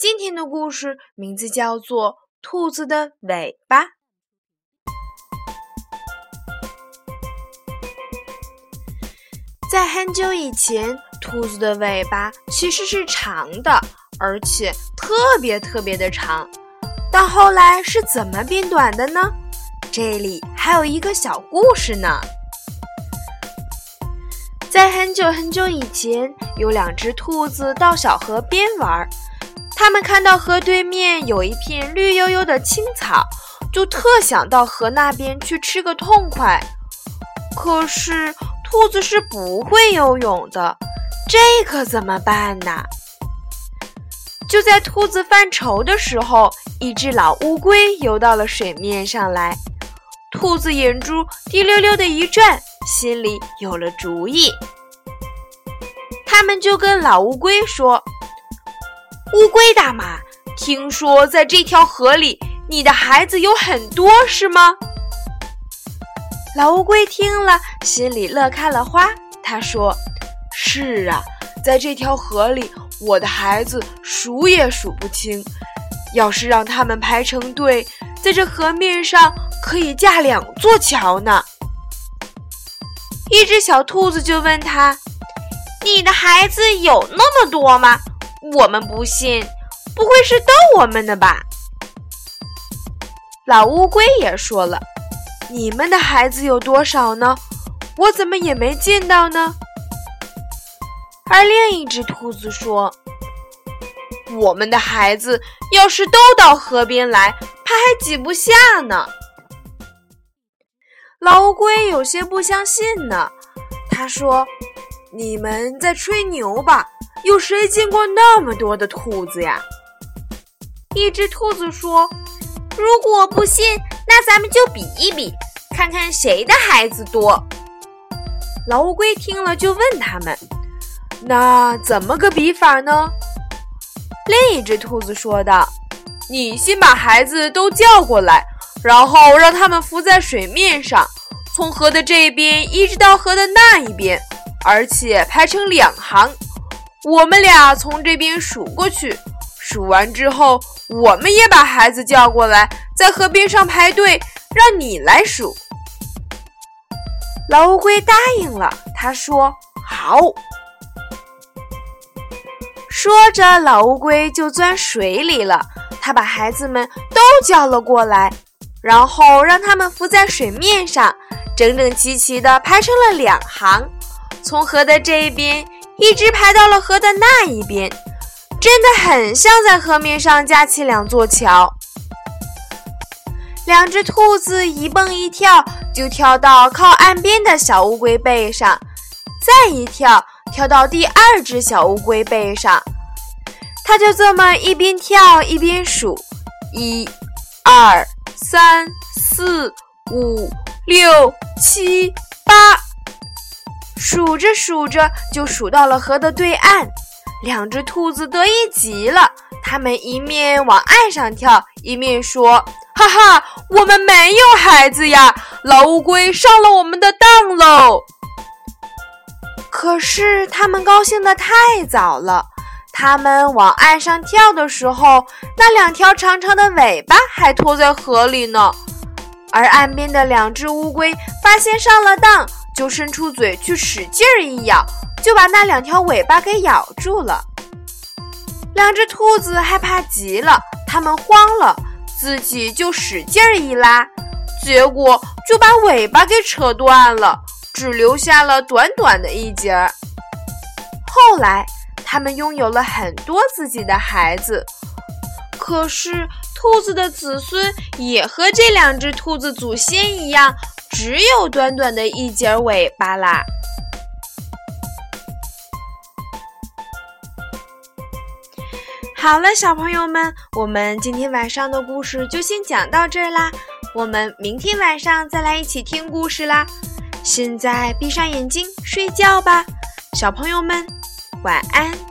今天的故事名字叫做《兔子的尾巴》。在很久以前，兔子的尾巴其实是长的，而且特别特别的长。但后来是怎么变短的呢？这里还有一个小故事呢。在很久很久以前，有两只兔子到小河边玩。他们看到河对面有一片绿油油的青草，就特想到河那边去吃个痛快。可是兔子是不会游泳的，这可怎么办呢？就在兔子犯愁的时候，一只老乌龟游到了水面上来。兔子眼珠滴溜溜的一转，心里有了主意。他们就跟老乌龟说。乌龟大妈，听说在这条河里，你的孩子有很多，是吗？老乌龟听了，心里乐开了花。他说：“是啊，在这条河里，我的孩子数也数不清。要是让他们排成队，在这河面上可以架两座桥呢。”一只小兔子就问他：“你的孩子有那么多吗？”我们不信，不会是逗我们的吧？老乌龟也说了：“你们的孩子有多少呢？我怎么也没见到呢？”而另一只兔子说：“我们的孩子要是都到河边来，怕还挤不下呢。”老乌龟有些不相信呢，他说：“你们在吹牛吧？”有谁见过那么多的兔子呀？一只兔子说：“如果不信，那咱们就比一比，看看谁的孩子多。”老乌龟听了就问他们：“那怎么个比法呢？”另一只兔子说道：“你先把孩子都叫过来，然后让他们浮在水面上，从河的这边一直到河的那一边，而且排成两行。”我们俩从这边数过去，数完之后，我们也把孩子叫过来，在河边上排队，让你来数。老乌龟答应了，他说：“好。”说着，老乌龟就钻水里了。他把孩子们都叫了过来，然后让他们浮在水面上，整整齐齐地排成了两行，从河的这一边。一直排到了河的那一边，真的很像在河面上架起两座桥。两只兔子一蹦一跳，就跳到靠岸边的小乌龟背上，再一跳，跳到第二只小乌龟背上。它就这么一边跳一边数：一、二、三、四、五、六、七、八。数着数着，就数到了河的对岸。两只兔子得意极了，它们一面往岸上跳，一面说：“哈哈，我们没有孩子呀！老乌龟上了我们的当喽！”可是它们高兴得太早了。它们往岸上跳的时候，那两条长长的尾巴还拖在河里呢。而岸边的两只乌龟发现上了当。就伸出嘴去使劲儿一咬，就把那两条尾巴给咬住了。两只兔子害怕极了，它们慌了，自己就使劲儿一拉，结果就把尾巴给扯断了，只留下了短短的一截儿。后来，它们拥有了很多自己的孩子，可是兔子的子孙也和这两只兔子祖先一样。只有短短的一截尾巴啦！好了，小朋友们，我们今天晚上的故事就先讲到这儿啦。我们明天晚上再来一起听故事啦。现在闭上眼睛睡觉吧，小朋友们，晚安。